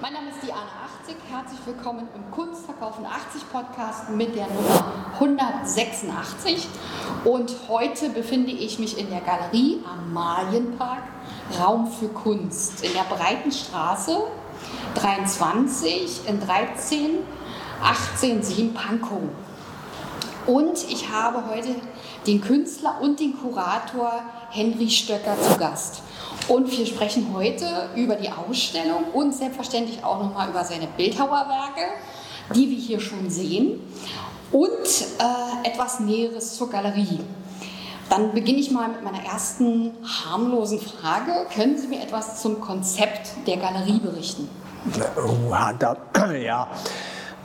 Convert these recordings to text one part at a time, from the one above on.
Mein Name ist Diana 80. Herzlich willkommen im Kunstverkaufen 80 Podcast mit der Nummer 186. Und heute befinde ich mich in der Galerie am Marienpark, Raum für Kunst, in der Breitenstraße 23 in 13 18 Pankow. Und ich habe heute den Künstler und den Kurator Henry Stöcker zu Gast. Und wir sprechen heute über die Ausstellung und selbstverständlich auch nochmal über seine Bildhauerwerke, die wir hier schon sehen, und äh, etwas Näheres zur Galerie. Dann beginne ich mal mit meiner ersten harmlosen Frage. Können Sie mir etwas zum Konzept der Galerie berichten? Oh, da, ja.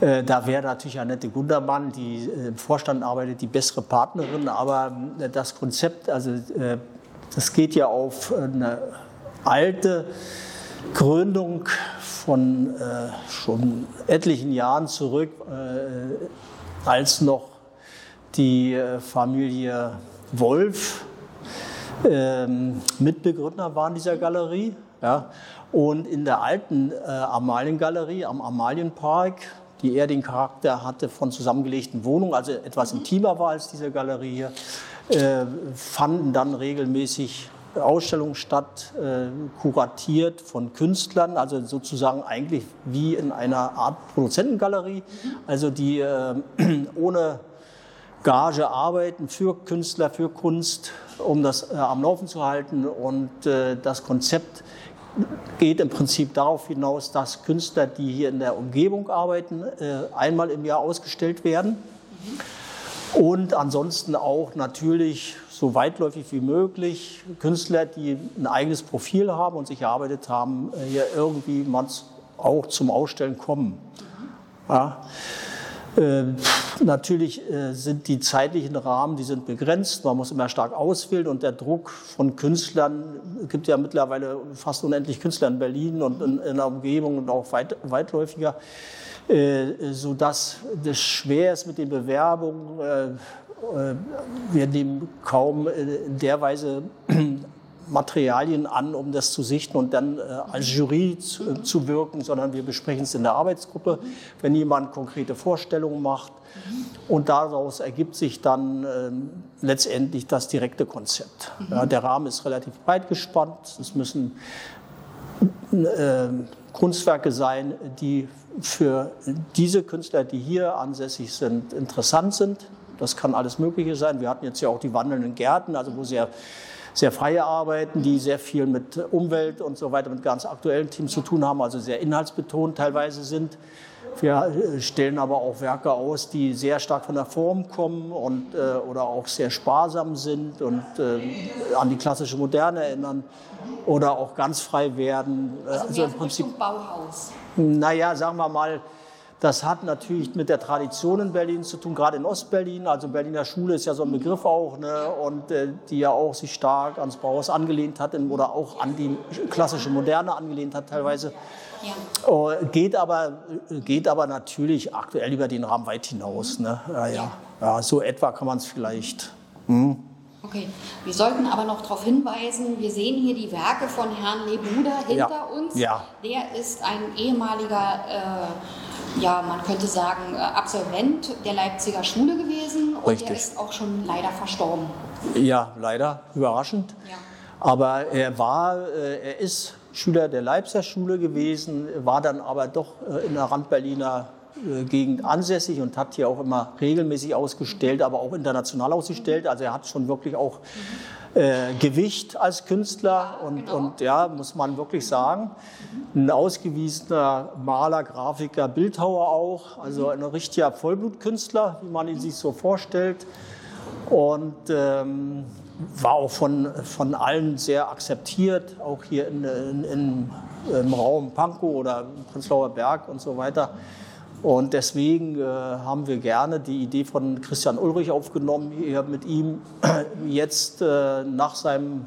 Äh, da wäre natürlich Annette Gundermann, die äh, im Vorstand arbeitet, die bessere Partnerin. Aber äh, das Konzept, also das geht ja auf eine alte Gründung von schon etlichen Jahren zurück, als noch die Familie Wolf ähm, Mitbegründer waren dieser Galerie. Ja. Und in der alten Amaliengalerie am Amalienpark, die eher den Charakter hatte von zusammengelegten Wohnungen, also etwas intimer war als diese Galerie hier, äh, fanden dann regelmäßig Ausstellungen statt, äh, kuratiert von Künstlern, also sozusagen eigentlich wie in einer Art Produzentengalerie, also die äh, ohne Gage arbeiten für Künstler, für Kunst, um das äh, am Laufen zu halten. Und das Konzept geht im Prinzip darauf hinaus, dass Künstler, die hier in der Umgebung arbeiten, äh, einmal im Jahr ausgestellt werden. Und ansonsten auch natürlich so weitläufig wie möglich Künstler, die ein eigenes Profil haben und sich erarbeitet haben, äh, hier irgendwie auch zum Ausstellen kommen. Ja. Äh, natürlich äh, sind die zeitlichen Rahmen, die sind begrenzt. Man muss immer stark auswählen und der Druck von Künstlern, gibt ja mittlerweile fast unendlich Künstler in Berlin und in, in der Umgebung und auch weit, weitläufiger. Äh, sodass das schwer ist mit den Bewerbungen. Äh, äh, wir nehmen kaum in der Weise Materialien an, um das zu sichten und dann als Jury zu, zu wirken, sondern wir besprechen es in der Arbeitsgruppe, wenn jemand konkrete Vorstellungen macht. Und daraus ergibt sich dann äh, letztendlich das direkte Konzept. Ja, der Rahmen ist relativ breit gespannt. Es müssen äh, Kunstwerke sein, die für diese Künstler, die hier ansässig sind, interessant sind. Das kann alles Mögliche sein. Wir hatten jetzt ja auch die wandelnden Gärten, also wo sehr, sehr freie Arbeiten, die sehr viel mit Umwelt und so weiter, mit ganz aktuellen Teams zu tun haben, also sehr inhaltsbetont teilweise sind. Wir äh, stellen aber auch Werke aus, die sehr stark von der Form kommen und, äh, oder auch sehr sparsam sind und äh, an die klassische Moderne erinnern oder auch ganz frei werden. Also, also im Prinzip Richtung Bauhaus. Naja, sagen wir mal, das hat natürlich mit der Tradition in Berlin zu tun, gerade in Ostberlin. Also Berliner Schule ist ja so ein Begriff auch, ne? und äh, die ja auch sich stark ans Bauhaus angelehnt hat oder auch an die klassische Moderne angelehnt hat teilweise. Ja. Oh, geht, aber, geht aber natürlich aktuell über den Rahmen weit hinaus. Ne? Ja, ja. ja, so etwa kann man es vielleicht. Hm. Okay, wir sollten aber noch darauf hinweisen, wir sehen hier die Werke von Herrn Lebuda hinter ja. uns. Ja. Der ist ein ehemaliger, äh, ja, man könnte sagen, äh, Absolvent der Leipziger Schule gewesen und Richtig. der ist auch schon leider verstorben. Ja, leider, überraschend. Ja. Aber er war, äh, er ist Schüler der Leipziger Schule gewesen, war dann aber doch äh, in der Randberliner Gegend ansässig und hat hier auch immer regelmäßig ausgestellt, aber auch international ausgestellt. Also er hat schon wirklich auch äh, Gewicht als Künstler und, genau. und ja, muss man wirklich sagen, ein ausgewiesener Maler, Grafiker, Bildhauer auch, also ein richtiger Vollblutkünstler, wie man ihn sich so vorstellt. Und ähm, war auch von, von allen sehr akzeptiert, auch hier in, in, in, im Raum Pankow oder Prenzlauer Berg und so weiter. Und deswegen äh, haben wir gerne die Idee von Christian Ulrich aufgenommen, hier mit ihm jetzt äh, nach seinem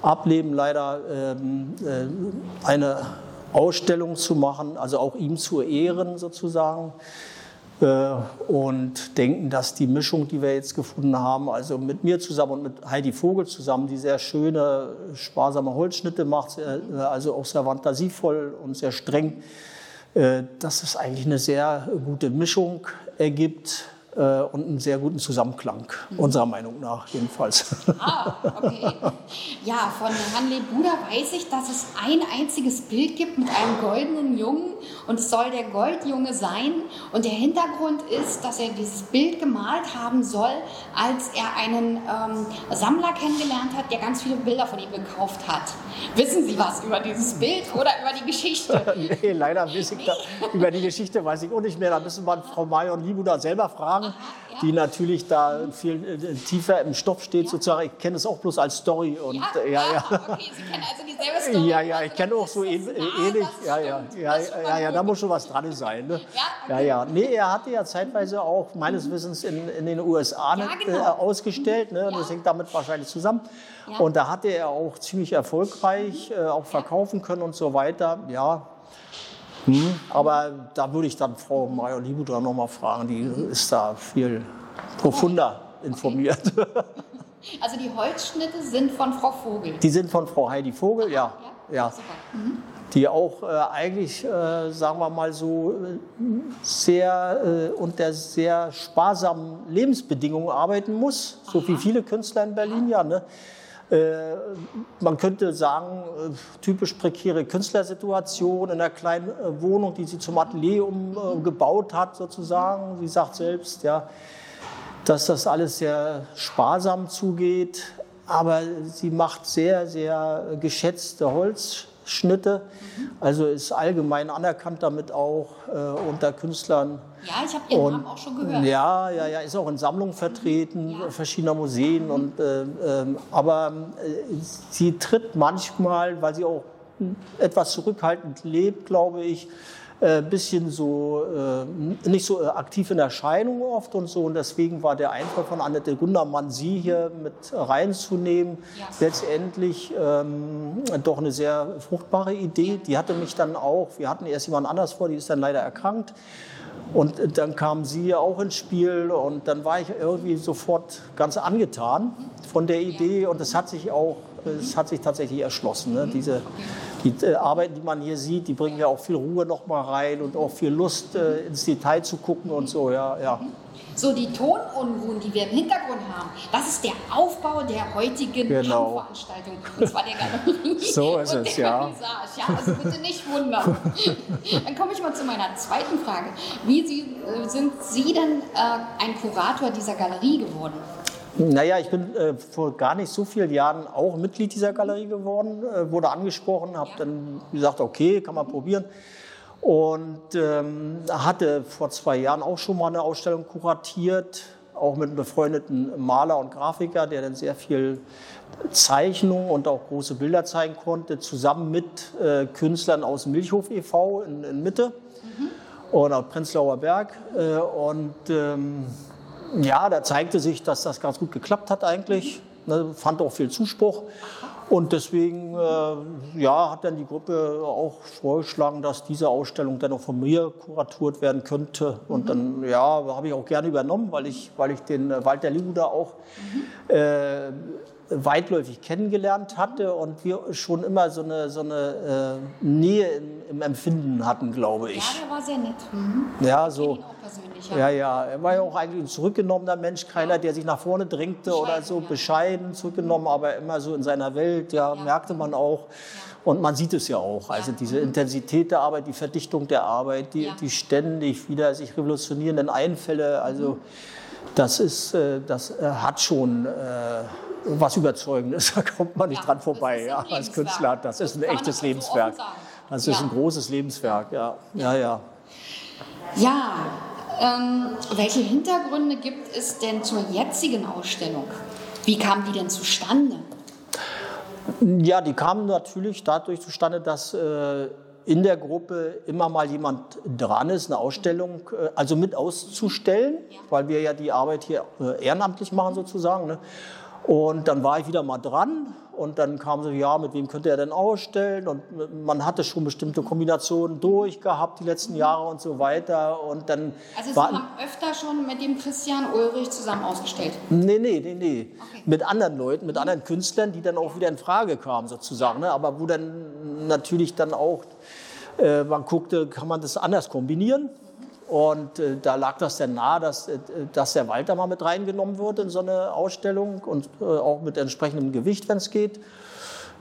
Ableben leider ähm, äh, eine Ausstellung zu machen, also auch ihm zu ehren sozusagen. äh, und denken, dass die Mischung, die wir jetzt gefunden haben, also mit mir zusammen und mit Heidi Vogel zusammen, die sehr schöne, sparsame Holzschnitte macht, äh, also auch sehr fantasievoll und sehr streng, äh, dass es eigentlich eine sehr gute Mischung ergibt äh, und einen sehr guten Zusammenklang, mhm. unserer Meinung nach jedenfalls. Ah, okay. Ja, von Hanley Buda weiß ich, dass es ein einziges Bild gibt mit einem goldenen Jungen und es soll der Goldjunge sein. Und der Hintergrund ist, dass er dieses Bild gemalt haben soll, als er einen ähm, Sammler kennengelernt hat, der ganz viele Bilder von ihm gekauft hat. Wissen Sie was über dieses Bild oder über die Geschichte? nee, leider weiß ich da, über die Geschichte weiß ich auch nicht mehr. Da müssen wir Frau Mayer Libuda selber fragen, Aha. Die natürlich da viel äh, tiefer im Stoff steht ja. sozusagen. Ich kenne es auch bloß als Story. Und, ja, äh, ja, ja. Okay, Sie kennen also dieselbe Story. Ja, ja, ich kenne auch so ähnlich. Ja, ja, ja, ja, ja, da muss schon was dran sein. Ne? Ja, okay. ja, ja. Nee, er hatte ja zeitweise auch meines Wissens in, in den USA ja, genau. äh, ausgestellt. Ne? Das hängt damit wahrscheinlich zusammen. Und da hatte er auch ziemlich erfolgreich äh, auch verkaufen können und so weiter. Ja, hm, aber da würde ich dann Frau Major Liebudra noch mal fragen, die ist da viel profunder informiert. Also die Holzschnitte sind von Frau Vogel? Die sind von Frau Heidi Vogel, ja. ja. ja. Mhm. Die auch äh, eigentlich, äh, sagen wir mal so, sehr äh, unter sehr sparsamen Lebensbedingungen arbeiten muss, so Aha. wie viele Künstler in Berlin, ja. Ne? Äh, man könnte sagen, äh, typisch prekäre Künstlersituation in einer kleinen Wohnung, die sie zum Atelier umgebaut hat, sozusagen. Sie sagt selbst, ja, dass das alles sehr sparsam zugeht, aber sie macht sehr, sehr geschätzte Holzschnitte. Mhm. Also ist allgemein anerkannt damit auch äh, unter Künstlern. Ja, ich habe Ihren Namen auch schon gehört. Ja, ja, ja, ist auch in Sammlungen vertreten, ja. verschiedener Museen. Mhm. Und, äh, äh, aber sie tritt manchmal, weil sie auch etwas zurückhaltend lebt, glaube ich, äh, bisschen so, äh, nicht so äh, aktiv in Erscheinung oft und so. Und deswegen war der Einfall von Annette Gundermann, sie hier mit reinzunehmen, ja. letztendlich ähm, doch eine sehr fruchtbare Idee. Die hatte mich dann auch, wir hatten erst jemand anders vor, die ist dann leider erkrankt. Und dann kam sie auch ins Spiel und dann war ich irgendwie sofort ganz angetan von der Idee und es hat sich auch, es hat sich tatsächlich erschlossen. Ne? Diese, die äh, Arbeiten, die man hier sieht, die bringen ja auch viel Ruhe noch mal rein und auch viel Lust äh, ins Detail zu gucken und so, ja, ja. So, die Tonunruhen, die wir im Hintergrund haben, das ist der Aufbau der heutigen genau. Veranstaltung. Und zwar der Galerie. So ist es, ja. Ja, also bitte nicht wundern. Dann komme ich mal zu meiner zweiten Frage. Wie Sie, äh, sind Sie denn äh, ein Kurator dieser Galerie geworden? Naja, ich bin äh, vor gar nicht so vielen Jahren auch Mitglied dieser Galerie geworden, äh, wurde angesprochen, habe dann gesagt, okay, kann man probieren. Und ähm, hatte vor zwei Jahren auch schon mal eine Ausstellung kuratiert, auch mit einem befreundeten Maler und Grafiker, der dann sehr viel Zeichnung und auch große Bilder zeigen konnte, zusammen mit äh, Künstlern aus Milchhof e.V. in, in Mitte mhm. und auf Prenzlauer Berg. Äh, und ähm, ja, da zeigte sich, dass das ganz gut geklappt hat eigentlich. Ne, fand auch viel Zuspruch. Und deswegen äh, ja, hat dann die Gruppe auch vorgeschlagen, dass diese Ausstellung dann auch von mir kuratiert werden könnte. Und dann ja, habe ich auch gerne übernommen, weil ich, weil ich den äh, Walter Libuda auch mhm. äh, weitläufig kennengelernt hatte und wir schon immer so eine, so eine äh, Nähe im, im, Empfinden hatten, glaube ich. Ja, der war sehr nett. Mhm. Ja, so. Ja, ja, er war ja auch eigentlich ein zurückgenommener Mensch, keiner, der sich nach vorne drängte oder so, ja. bescheiden zurückgenommen, aber immer so in seiner Welt, ja, ja. merkte man auch. Und man sieht es ja auch, also diese Intensität der Arbeit, die Verdichtung der Arbeit, die, die ständig wieder sich revolutionierenden Einfälle, also das ist, äh, das äh, hat schon äh, was Überzeugendes, da kommt man nicht dran vorbei, ja, als Künstler. Das ist ein echtes Lebenswerk. Das ist ein großes Lebenswerk, ja, ja, ja. Ja, ähm, welche Hintergründe gibt es denn zur jetzigen Ausstellung? Wie kam die denn zustande? Ja, die kamen natürlich dadurch zustande, dass äh, in der Gruppe immer mal jemand dran ist, eine Ausstellung, äh, also mit auszustellen, ja. weil wir ja die Arbeit hier äh, ehrenamtlich machen sozusagen. Ne? Und dann war ich wieder mal dran Und dann kam so, ja, mit wem könnte er denn ausstellen? Und man hatte schon bestimmte Kombinationen durchgehabt die letzten Jahre und so weiter. Und dann also Sie haben öfter schon mit dem Christian Ulrich zusammen ausgestellt? Nee, nee, nee, nee. Okay. Mit anderen Leuten, mit anderen Künstlern, die dann auch wieder in Frage kamen sozusagen. Ne? Aber wo dann natürlich dann auch äh, man guckte, kann man das anders kombinieren? Und äh, da lag das dann nahe, dass, äh, dass der Walter mal mit reingenommen wird in so eine Ausstellung und äh, auch mit entsprechendem Gewicht, wenn es geht.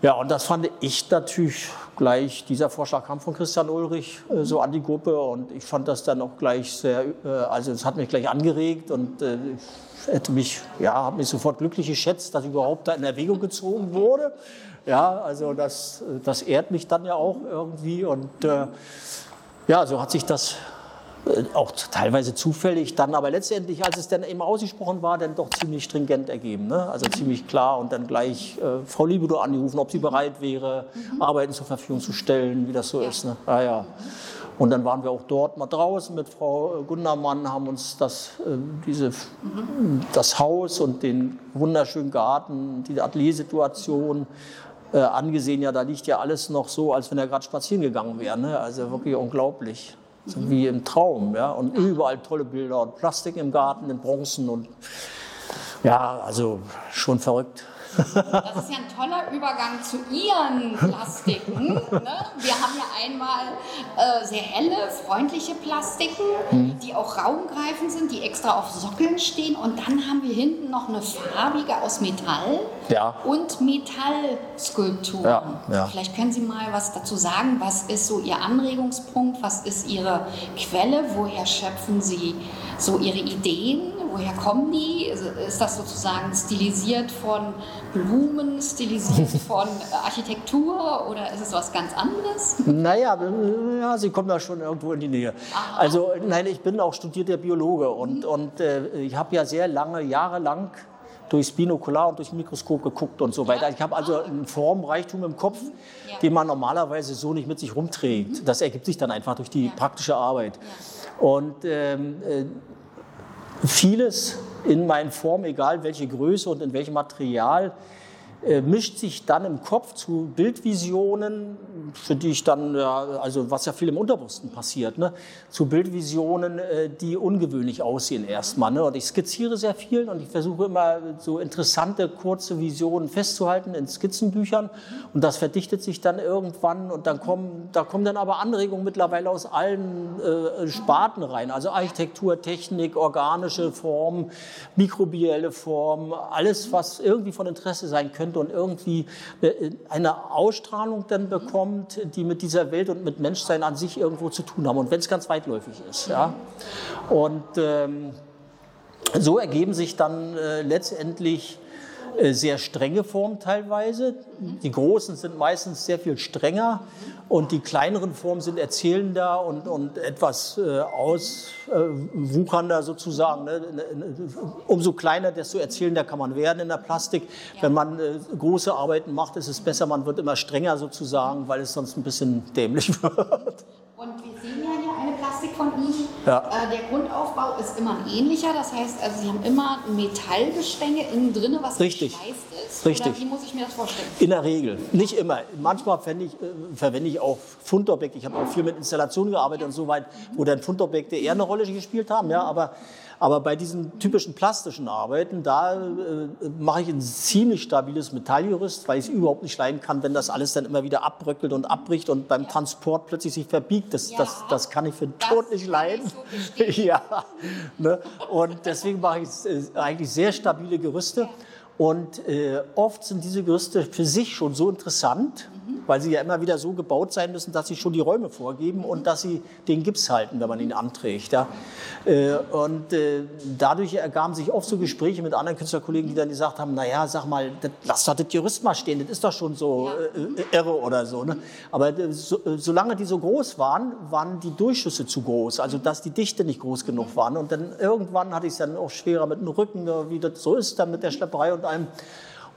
Ja, und das fand ich natürlich gleich, dieser Vorschlag kam von Christian Ulrich äh, so an die Gruppe und ich fand das dann auch gleich sehr, äh, also es hat mich gleich angeregt und äh, ich hätte mich, ja, habe mich sofort glücklich geschätzt, dass ich überhaupt da in Erwägung gezogen wurde. Ja, also das, das ehrt mich dann ja auch irgendwie und ja, so hat sich das äh, auch teilweise zufällig dann, aber letztendlich, als es dann eben ausgesprochen war, dann doch ziemlich stringent ergeben. Ne? Also ziemlich klar und dann gleich äh, Frau Liebedo angerufen, ob sie bereit wäre, mhm. Arbeiten zur Verfügung zu stellen, wie das so ja. ist. Ne? Ah, ja. Und dann waren wir auch dort mal draußen mit Frau Gundermann, haben uns das, äh, diese, mhm. das Haus und den wunderschönen Garten, die Ateliersituation äh, angesehen. Ja, da liegt ja alles noch so, als wenn er gerade spazieren gegangen wäre. Ne? Also wirklich unglaublich so wie im Traum. Ja? Und überall tolle Bilder und Plastik im Garten, in Bronzen und ja, also schon verrückt. Das ist ja ein toller Übergang zu Ihren Plastiken. Ne? Wir haben ja einmal äh, sehr helle, freundliche Plastiken, mhm. die auch raumgreifend sind, die extra auf Sockeln stehen. Und dann haben wir hinten noch eine farbige aus Metall ja. und Metallskulpturen. Ja, ja. Vielleicht können Sie mal was dazu sagen. Was ist so Ihr Anregungspunkt? Was ist Ihre Quelle? Woher schöpfen Sie so Ihre Ideen? Woher kommen die? Ist das sozusagen stilisiert von Blumen, stilisiert von Architektur oder ist es was ganz anderes? Naja, ja, Sie kommen da schon irgendwo in die Nähe. Aha. Also nein, ich bin auch studierter Biologe und, mhm. und äh, ich habe ja sehr lange, jahrelang durchs Binokular und durchs Mikroskop geguckt und so weiter. Ich habe also einen Formreichtum im Kopf, ja. den man normalerweise so nicht mit sich rumträgt. Mhm. Das ergibt sich dann einfach durch die ja. praktische Arbeit. Ja. Und ähm, äh, vieles in meinen Formen, egal welche Größe und in welchem Material, mischt sich dann im Kopf zu Bildvisionen, für die ich dann, also was ja viel im Unterbewussten passiert, ne, zu Bildvisionen, äh, die ungewöhnlich aussehen erstmal. Ne? Und ich skizziere sehr viel und ich versuche immer so interessante, kurze Visionen festzuhalten in Skizzenbüchern und das verdichtet sich dann irgendwann und dann kommen, da kommen dann aber Anregungen mittlerweile aus allen äh, Sparten rein, also Architektur, Technik, organische Formen, mikrobielle Formen, alles, was irgendwie von Interesse sein könnte könnte und irgendwie eine Ausstrahlung dann bekommt, die mit dieser Welt und mit Menschsein an sich irgendwo zu tun haben. Und wenn es ganz weitläufig ist. Ja. Und ähm, so ergeben sich dann äh, letztendlich äh, sehr strenge Formen teilweise. Die großen sind meistens sehr viel strenger und die kleineren Formen sind erzählender und, und etwas äh, auswuchernder sozusagen. Ne? Umso kleiner, desto erzählender kann man werden in der Plastik. Ja. Wenn man äh, große Arbeiten macht, ist es besser, man wird immer strenger sozusagen, weil es sonst ein bisschen dämlich wird. Und wir sehen ja hier eine Plastik von Ihnen. Ja. Äh, der Grundaufbau ist immer ein ähnlicher. Das heißt, also Sie haben immer Metallgestänge innen drin, was Richtig. ist. Richtig. Oder wie muss ich mir das vorstellen? In der Regel. Nicht immer. Manchmal ich, äh, verwende ich auch Fundobjekte. Ich habe auch viel mit Installationen gearbeitet ja. und so weit, wo dann Fundobjekte eher eine Rolle gespielt haben. Ja, aber aber bei diesen typischen plastischen Arbeiten, da äh, mache ich ein ziemlich stabiles Metallgerüst, weil ich es überhaupt nicht leiden kann, wenn das alles dann immer wieder abbröckelt und abbricht und beim Transport plötzlich sich verbiegt. Das, ja, das, das kann ich für den Tod nicht leiden. So ja, ne? Und deswegen mache ich äh, eigentlich sehr stabile Gerüste. Und äh, oft sind diese Gerüste für sich schon so interessant, weil sie ja immer wieder so gebaut sein müssen, dass sie schon die Räume vorgeben und dass sie den Gips halten, wenn man ihn anträgt. Ja. Äh, und äh, dadurch ergaben sich oft so Gespräche mit anderen Künstlerkollegen, die dann gesagt haben, naja, sag mal, das, lass doch das Gerüst mal stehen, das ist doch schon so äh, irre oder so. Ne? Aber so, solange die so groß waren, waren die Durchschüsse zu groß, also dass die Dichte nicht groß genug waren. Und dann irgendwann hatte ich es dann auch schwerer mit dem Rücken, wie das so ist, dann mit der Schlepperei und allem.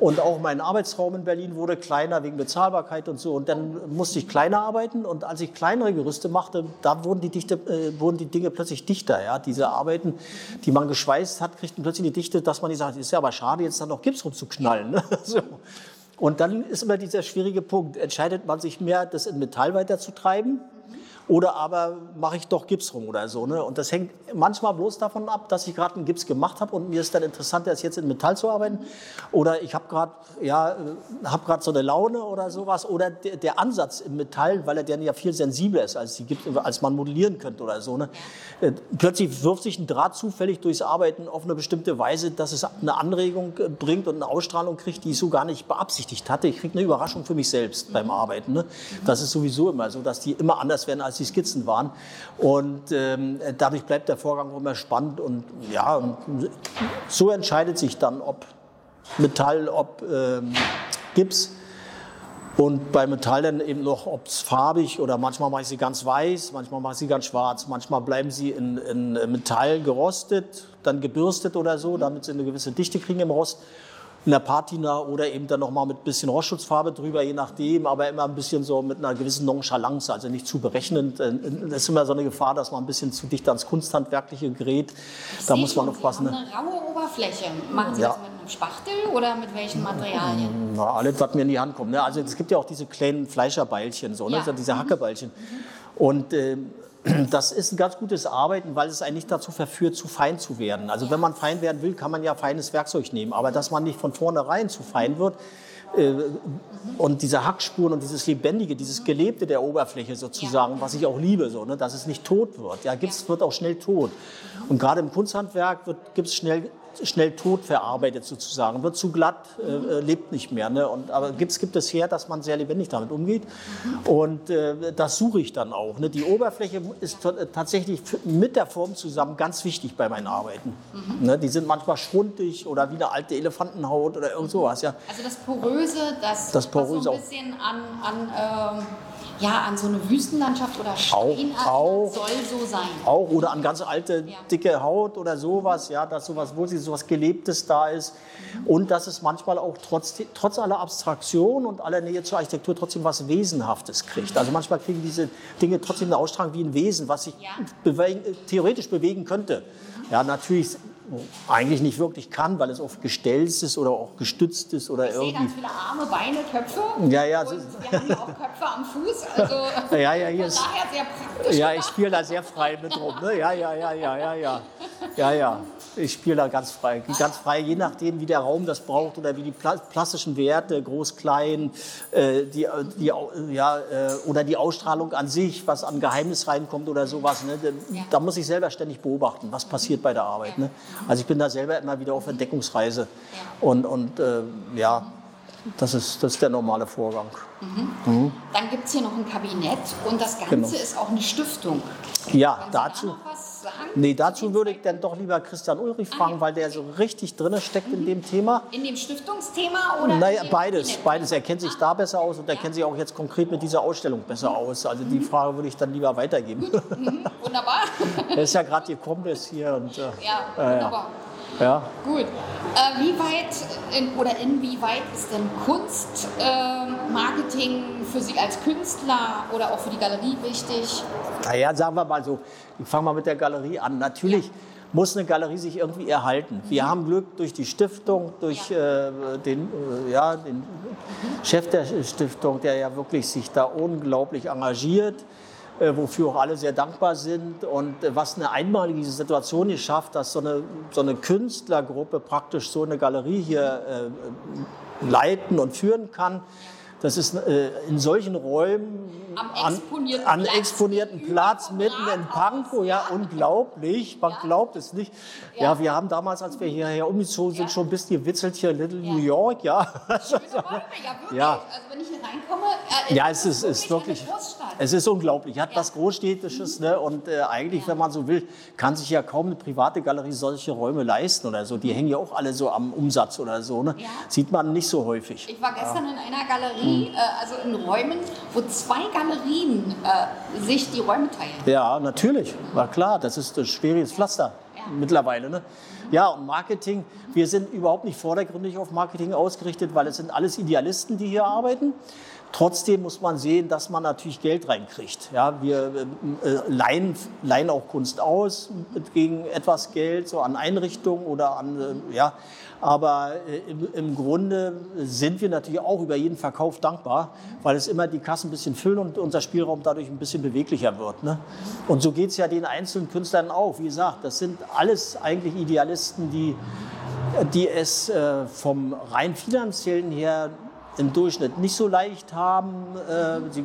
Und auch mein Arbeitsraum in Berlin wurde kleiner wegen Bezahlbarkeit und so. Und dann musste ich kleiner arbeiten. Und als ich kleinere Gerüste machte, da wurden die, Dichte, äh, wurden die Dinge plötzlich dichter. Ja? Diese Arbeiten, die man geschweißt hat, kriegten plötzlich die Dichte, dass man nicht sagt, ist ja aber schade, jetzt dann noch Gips rumzuknallen. Ne? so. Und dann ist immer dieser schwierige Punkt. Entscheidet man sich mehr, das in Metall weiterzutreiben? Oder aber mache ich doch Gips rum oder so. Ne? Und das hängt manchmal bloß davon ab, dass ich gerade einen Gips gemacht habe und mir ist dann interessanter, als jetzt in Metall zu arbeiten. Oder ich habe gerade ja, hab grad so eine Laune oder sowas. Oder der, der, Ansatz im Metall, weil er dann ja viel sensibler ist, als, die Gips, als man modellieren könnte oder so. Ne? Äh, plötzlich wirft sich ein Draht zufällig durchs Arbeiten auf eine bestimmte Weise, dass es eine Anregung äh, bringt und eine Ausstrahlung kriegt, die ich so gar nicht beabsichtigt hatte. Ich kriege eine Überraschung für mich selbst beim Arbeiten. Ne? Das ist sowieso immer so, dass die immer anders werden als die Skizzen waren. Und ähm, dadurch bleibt der Vorgang immer spannend. Und ja, so entscheidet sich dann, ob Metall, ob ähm, Gips. Und bei Metall dann eben noch, ob es farbig oder manchmal mache ich sie ganz weiß, manchmal mache ich sie ganz schwarz, manchmal bleiben sie in, in Metall gerostet, dann gebürstet oder so, damit sie eine gewisse Dichte kriegen im Rost in der Patina oder eben dann nochmal mit ein bisschen Rostschutzfarbe drüber, je nachdem, aber immer ein bisschen so mit einer gewissen Nonchalance, also nicht zu berechnend. Äh, das ist immer so eine Gefahr, dass man ein bisschen zu dicht ans Kunsthandwerkliche gerät. Da muss man aufpassen. Eine raue Oberfläche. Machen Sie ja. das mit einem Spachtel oder mit welchen Materialien? Na, alles, was mir in die Hand kommt. Ne? Also es gibt ja auch diese kleinen Fleischerbeilchen, so, ne? Ja. diese Hackebeilchen. Mhm. Und äh, das ist ein ganz gutes Arbeiten, weil es eigentlich dazu verführt, zu fein zu werden. Also wenn man fein werden will, kann man ja feines Werkzeug nehmen. Aber dass man nicht von vornherein zu fein wird, äh, und diese Hackspuren und dieses Lebendige, dieses Gelebte der Oberfläche sozusagen, was ich auch liebe, so, ne, dass es nicht tot wird. Ja, Gips wird auch schnell tot. Und gerade im Kunsthandwerk wird Gips schnell schnell tot verarbeitet sozusagen, wird zu glatt, äh, äh, lebt nicht mehr. Ne? Und, aber Gips gibt es her, dass man sehr lebendig damit umgeht. Und äh, das suche ich dann auch. Ne? Die Oberfläche ist äh, tatsächlich mit der Form zusammen ganz wichtig bei meinen Arbeiten. Mhm. Ne? Die sind manchmal schrundig oder wie eine alte Elefantenhaut oder irgend sowas. Ja. Also das Poröse, das, das Poröse so ein bisschen an, an ähm ja, an so eine Wüstenlandschaft oder Steinart auch, soll so sein. Auch oder an ganz alte, ja. dicke Haut oder sowas, ja, dass sowas, wo sie sowas Gelebtes da ist. Mhm. Und dass es manchmal auch trotz, trotz aller Abstraktion und aller Nähe zur Architektur trotzdem was Wesenhaftes kriegt. Also manchmal kriegen diese Dinge trotzdem eine Ausstrahlung wie ein Wesen, was sich ja. bewegen, theoretisch bewegen könnte. Ja, natürlich eigentlich nicht wirklich kann, weil es oft gestellt ist oder auch gestützt ist oder ich irgendwie. Sehe ganz viele Arme, Beine, Köpfe. Ja, ja. Und wir haben ja auch Köpfe am Fuß. Also ja, ja, hier von daher sehr praktisch. Ja, ich spiele da sehr frei mit rum. Ne? Ja, ja, ja, ja, ja, ja. Ja, ja. Ich spiele da ganz frei. Ganz frei, je nachdem, wie der Raum das braucht oder wie die plastischen Werte, groß, klein, äh, die, die, ja, äh, oder die Ausstrahlung an sich, was an Geheimnis reinkommt oder sowas. Ne? Da muss ich selber ständig beobachten, was passiert bei der Arbeit. Ne? Also ich bin da selber immer wieder auf Entdeckungsreise. Und, und äh, ja, das ist, das ist der normale Vorgang. Mhm. Mhm. Dann gibt es hier noch ein Kabinett und das Ganze genau. ist auch eine Stiftung. Ja, dazu. Da nee, dazu würde ich dann doch lieber Christian Ulrich ah, fragen, weil der so richtig drin steckt mhm. in dem Thema. In dem Stiftungsthema oder? Naja, beides. Beides. Er kennt sich da besser aus und er ja. kennt sich auch jetzt konkret mit dieser Ausstellung besser mhm. aus. Also die Frage würde ich dann lieber weitergeben. Mhm. Wunderbar. er ist ja gerade gekommen, ist hier. Und, äh, ja, wunderbar. Äh, ja. Gut. Äh, wie weit in, oder inwieweit ist denn Kunstmarketing äh, für Sie als Künstler oder auch für die Galerie wichtig? Naja, sagen wir mal so, ich fange mal mit der Galerie an. Natürlich. Ja muss eine Galerie sich irgendwie erhalten. Wir mhm. haben Glück durch die Stiftung, durch ja. äh, den, äh, ja, den mhm. Chef der Stiftung, der ja wirklich sich da unglaublich engagiert. Äh, wofür auch alle sehr dankbar sind und äh, was eine einmalige Situation hier schafft, dass so eine, so eine Künstlergruppe praktisch so eine Galerie hier äh, leiten und führen kann. Das ist äh, in solchen Räumen am exponierten an, Platz, exponierten Platz mitten in Pankow, ja, unglaublich, man ja. glaubt es nicht. Ja. ja. wir haben damals, als wir hierher umgezogen sind, ja. schon ein bisschen gewitzelt hier Little New York, ja. Schöne Räume, ja, wirklich. Ja. Also wenn ich hier reinkomme, äh, ja, es ist, ist wirklich, es ist unglaublich, hat was Großstädtisches, ne, und äh, eigentlich, wenn man so will, kann sich ja kaum eine private Galerie solche Räume leisten oder so. Die hängen ja auch alle so am Umsatz oder so, ne. Sieht man nicht so häufig. Ich war gestern in einer Galerie, Mhm. äh, also in Räumen, wo zwei Galerien äh, sich die Räume teilen. Ja, natürlich, war klar, das ist ein schwieriges Pflaster ja. mittlerweile. Ne? Ja, und Marketing, wir sind überhaupt nicht vordergründig auf Marketing ausgerichtet, weil es sind alles Idealisten, die hier arbeiten. Trotzdem muss man sehen, dass man natürlich Geld reinkriegt. Ja, wir äh, leihen, leihen auch Kunst aus gegen etwas Geld, so an Einrichtungen oder an, äh, ja, aber äh, im, im, Grunde sind wir natürlich auch über jeden Verkauf dankbar, weil es immer die Kassen ein bisschen füllen und unser Spielraum dadurch ein bisschen beweglicher wird. Ne? Und so geht es ja den einzelnen Künstlern auch. Wie gesagt, das sind alles eigentlich Idealisten, die, die es äh, vom rein finanziellen her im Durchschnitt nicht so leicht haben. Äh, sie,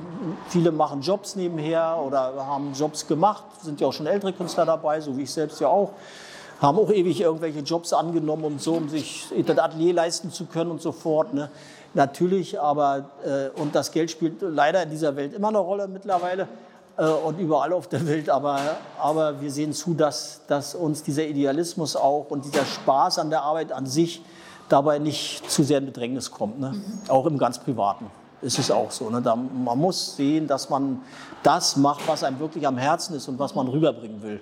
viele machen Jobs nebenher oder haben Jobs gemacht, sind ja auch schon ältere Künstler dabei, so wie ich selbst ja auch haben auch ewig irgendwelche Jobs angenommen und so, um sich das Atelier leisten zu können und so fort. Ne? Natürlich, aber äh, und das Geld spielt leider in dieser Welt immer eine Rolle mittlerweile äh, und überall auf der Welt. Aber, aber wir sehen zu, dass, dass uns dieser Idealismus auch und dieser Spaß an der Arbeit an sich dabei nicht zu sehr in Bedrängnis kommt, ne? Mhm. auch im ganz Privaten ist es auch so. Ne? Da, man muss sehen, dass man das macht, was einem wirklich am Herzen ist und was man rüberbringen will.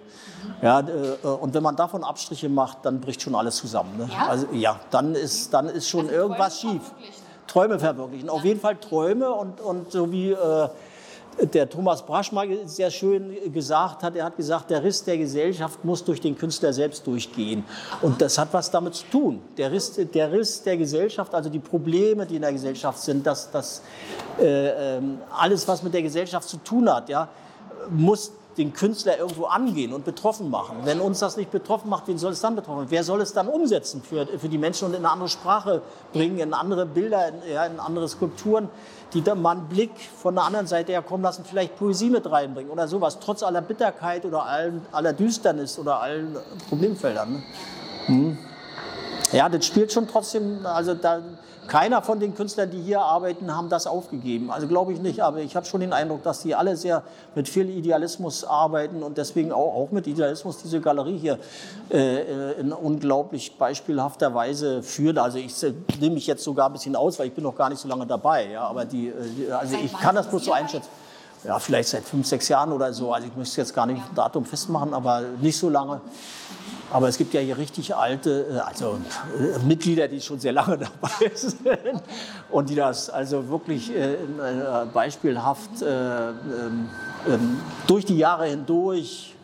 Ja, äh, und wenn man davon Abstriche macht, dann bricht schon alles zusammen. Ne? Ja? Also ja, dann ist, dann ist schon also irgendwas schief. Träume verwirklichen. Auf jeden Fall Träume und, und so wie äh, der Thomas Brasch mal sehr schön gesagt hat, er hat gesagt, der Riss der Gesellschaft muss durch den Künstler selbst durchgehen. Und das hat was damit zu tun. Der Riss der, Riss der Gesellschaft, also die Probleme, die in der Gesellschaft sind, dass das, äh, ähm, alles, was mit der Gesellschaft zu tun hat, ja, muss den Künstler irgendwo angehen und betroffen machen. Wenn uns das nicht betroffen macht, wen soll es dann betroffen? Wer soll es dann umsetzen für, für die Menschen und in eine andere Sprache bringen, in andere Bilder, in, ja, in andere Skulpturen, die dann mal einen Blick von der anderen Seite her kommen lassen, vielleicht Poesie mit reinbringen oder sowas, trotz aller Bitterkeit oder allen, aller Düsternis oder allen Problemfeldern. Ne? Hm. Ja, das spielt schon trotzdem, also da, keiner von den Künstlern, die hier arbeiten, haben das aufgegeben. Also glaube ich nicht, aber ich habe schon den Eindruck, dass die alle sehr mit viel Idealismus arbeiten und deswegen auch, auch mit Idealismus diese Galerie hier äh, in unglaublich beispielhafter Weise führt. Also ich äh, nehme mich jetzt sogar ein bisschen aus, weil ich bin noch gar nicht so lange dabei. Ja, aber die, äh, also ich kann das bloß so einschätzen. Ja, vielleicht seit fünf, sechs Jahren oder so. Also ich möchte jetzt gar nicht ein Datum festmachen, aber nicht so lange. Aber es gibt ja hier richtig alte, äh, also äh, Mitglieder, die schon sehr lange dabei sind und die das also wirklich äh, beispielhaft ähm, ähm, durch die Jahre hindurch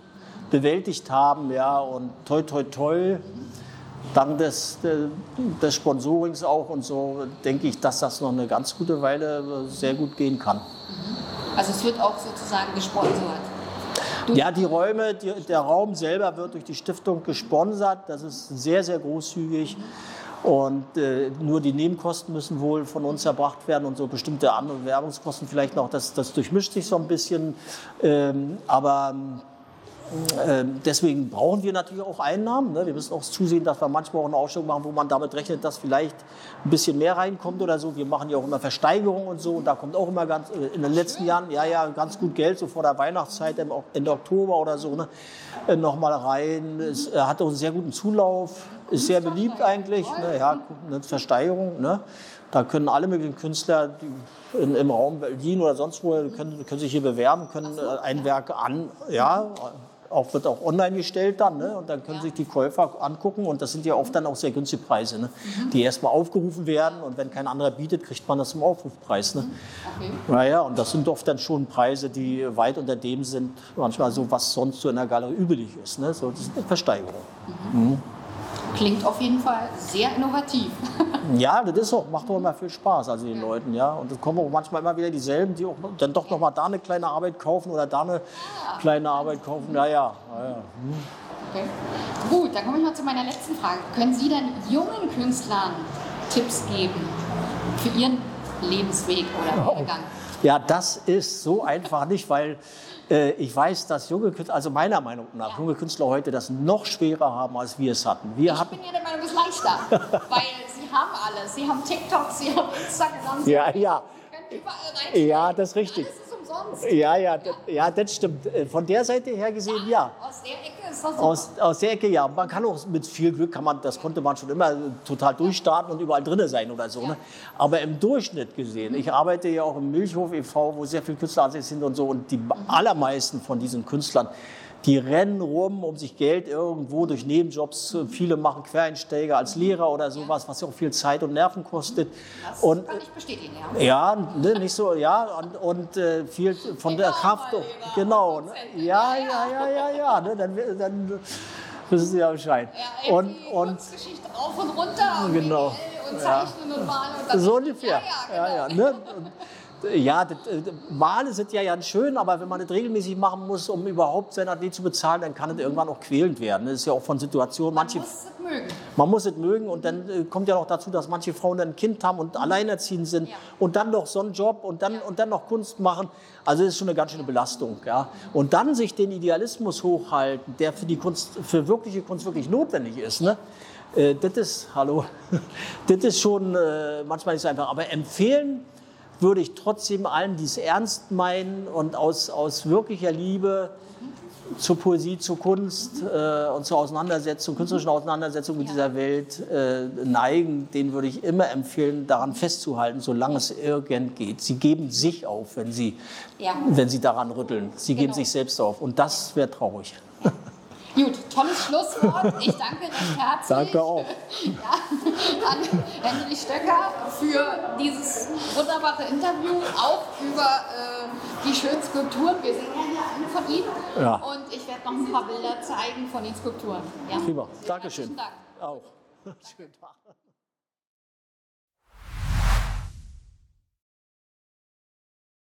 bewältigt haben. Ja, und toi, toi, toi, dank des, des Sponsorings auch und so, denke ich, dass das noch eine ganz gute Weile sehr gut gehen kann. Also es wird auch sozusagen gesponsert. Ja, die Räume, die, der Raum selber wird durch die Stiftung gesponsert. Das ist sehr, sehr großzügig. Und äh, nur die Nebenkosten müssen wohl von uns erbracht werden und so bestimmte andere Werbungskosten vielleicht noch. Das, das durchmischt sich so ein bisschen. Ähm, aber ähm, deswegen brauchen wir natürlich auch Einnahmen. Ne? Wir müssen auch zusehen, dass wir manchmal auch eine Ausstellung machen, wo man damit rechnet, dass vielleicht ein bisschen mehr reinkommt oder so. Wir machen ja auch immer Versteigerungen und so. Und da kommt auch immer ganz, äh, in den letzten Jahren, ja, ja, ganz gut Geld, so vor der Weihnachtszeit, Ende Oktober oder so, ne? Äh, nochmal rein. Es hat auch einen sehr guten Zulauf, ist sehr beliebt eigentlich. Ne? Ja, eine Versteigerung. Ne? Da können alle möglichen Künstler in, im Raum Berlin oder sonst wo können, können sich hier bewerben, können äh, ein Werk an, ja, auch, wird auch online gestellt dann. Ne? Und dann können ja. sich die Käufer angucken. Und das sind ja oft dann auch sehr günstige Preise, ne? Mhm. die erstmal aufgerufen werden. Und wenn kein anderer bietet, kriegt man das zum Aufrufpreis. Ne? Okay. Naja, und das sind oft dann schon Preise, die weit unter dem sind, manchmal so, was sonst so in der Galerie üblich ist. Ne? So, das ist eine Versteigerung. Mhm. Mhm. Klingt auf jeden Fall sehr innovativ. ja, das ist auch, macht auch immer viel Spaß, also den ja. Leuten, ja. Und es kommen auch manchmal immer wieder dieselben, die auch dann doch noch mal da eine kleine Arbeit kaufen oder da eine ja. kleine Arbeit kaufen. Ja, ja. ja, ja. Hm. Okay. Gut, dann komme ich mal zu meiner letzten Frage. Können Sie denn jungen Künstlern Tipps geben für ihren Lebensweg oder Werdegang? Ja, das ist so einfach nicht, weil äh, ich weiß, dass junge Künstler, also meiner Meinung nach, ja. junge Künstler heute das noch schwerer haben, als wir es hatten. Wir ich hatten bin ja der Meinung, es ist leichter, weil sie haben alles. Sie haben TikTok, sie haben Instagram, sie ja, ja. können überall rein. Ja, das ist richtig. Umsonst. Ja, ja, ja. ja, das stimmt. Äh, von der Seite her gesehen, ja. ja. Aus der Ecke ist das so. Aus, aus der Ecke, ja. Man kann auch mit viel Glück, kann man, das konnte man schon immer total durchstarten und überall drin sein oder so. Ne? Aber im Durchschnitt gesehen, ich arbeite ja auch im Milchhof e.V., wo sehr viele Künstler sind und so, und die allermeisten von diesen Künstlern, die rennen rum, um sich Geld irgendwo durch Nebenjobs. Viele machen Quereinsteiger als Lehrer oder sowas, was ja auch viel Zeit und Nerven kostet. Das und, kann ich bestätigen, ja. ja, ne, nicht so, ja, und, und äh, viel von der Genau, Kraft. Genau, ne, ja, ja, ja, ja, ja, ne, dann, dann wissen Sie ja Bescheid. Ja, Und, irgendwie und Kunstgeschichte rauf und runter und Genau. Und Ja. Zeichnen und Malen und so ungefähr. Ja, ja, genau. ja, ne? Ja das, äh, Male sind ja ganz schön, aber wenn man das regelmäßig machen muss, um überhaupt sein Atelier zu bezahlen, dann kann es irgendwann auch quälend werden. Das ist ja auch von Situationen. Man Manche, muss es mögen. man muss es mögen und dann äh, kommt ja noch dazu, dass manche Frauen dann ein Kind haben und alleinerziehend sind Ja. und dann noch so einen Job und dann, und dann noch Kunst machen. Also das ist schon eine ganz schöne Belastung. Ja. Und dann sich den Idealismus hochhalten, der für die Kunst, für wirkliche Kunst wirklich notwendig ist. Ne? Äh, das ist, hallo, das ist schon äh, manchmal nicht so einfach. Aber empfehlen würde ich trotzdem allen, die es ernst meinen und aus, aus wirklicher Liebe zur Poesie, zur Kunst äh, und zur Auseinandersetzung, künstlerischen Auseinandersetzung mit dieser Welt äh, neigen, denen würde ich immer empfehlen, daran festzuhalten, solange es irgend geht. Sie geben sich auf, wenn sie, Ja. wenn sie daran rütteln. Sie geben Genau. sich selbst auf. Und das wäre traurig. Gut, tolles Schlusswort. Ich danke recht herzlich. Danke auch. Ja, an Henry Stöcker für dieses wunderbare Interview, auch über äh, die schönen Skulpturen. Wir sehen ja hier eine von Ihnen. Ja. Und ich werde noch ein paar Bilder zeigen von den Skulpturen. Ja. Prima. Dankeschön. Dank. Auch. Schönen Tag.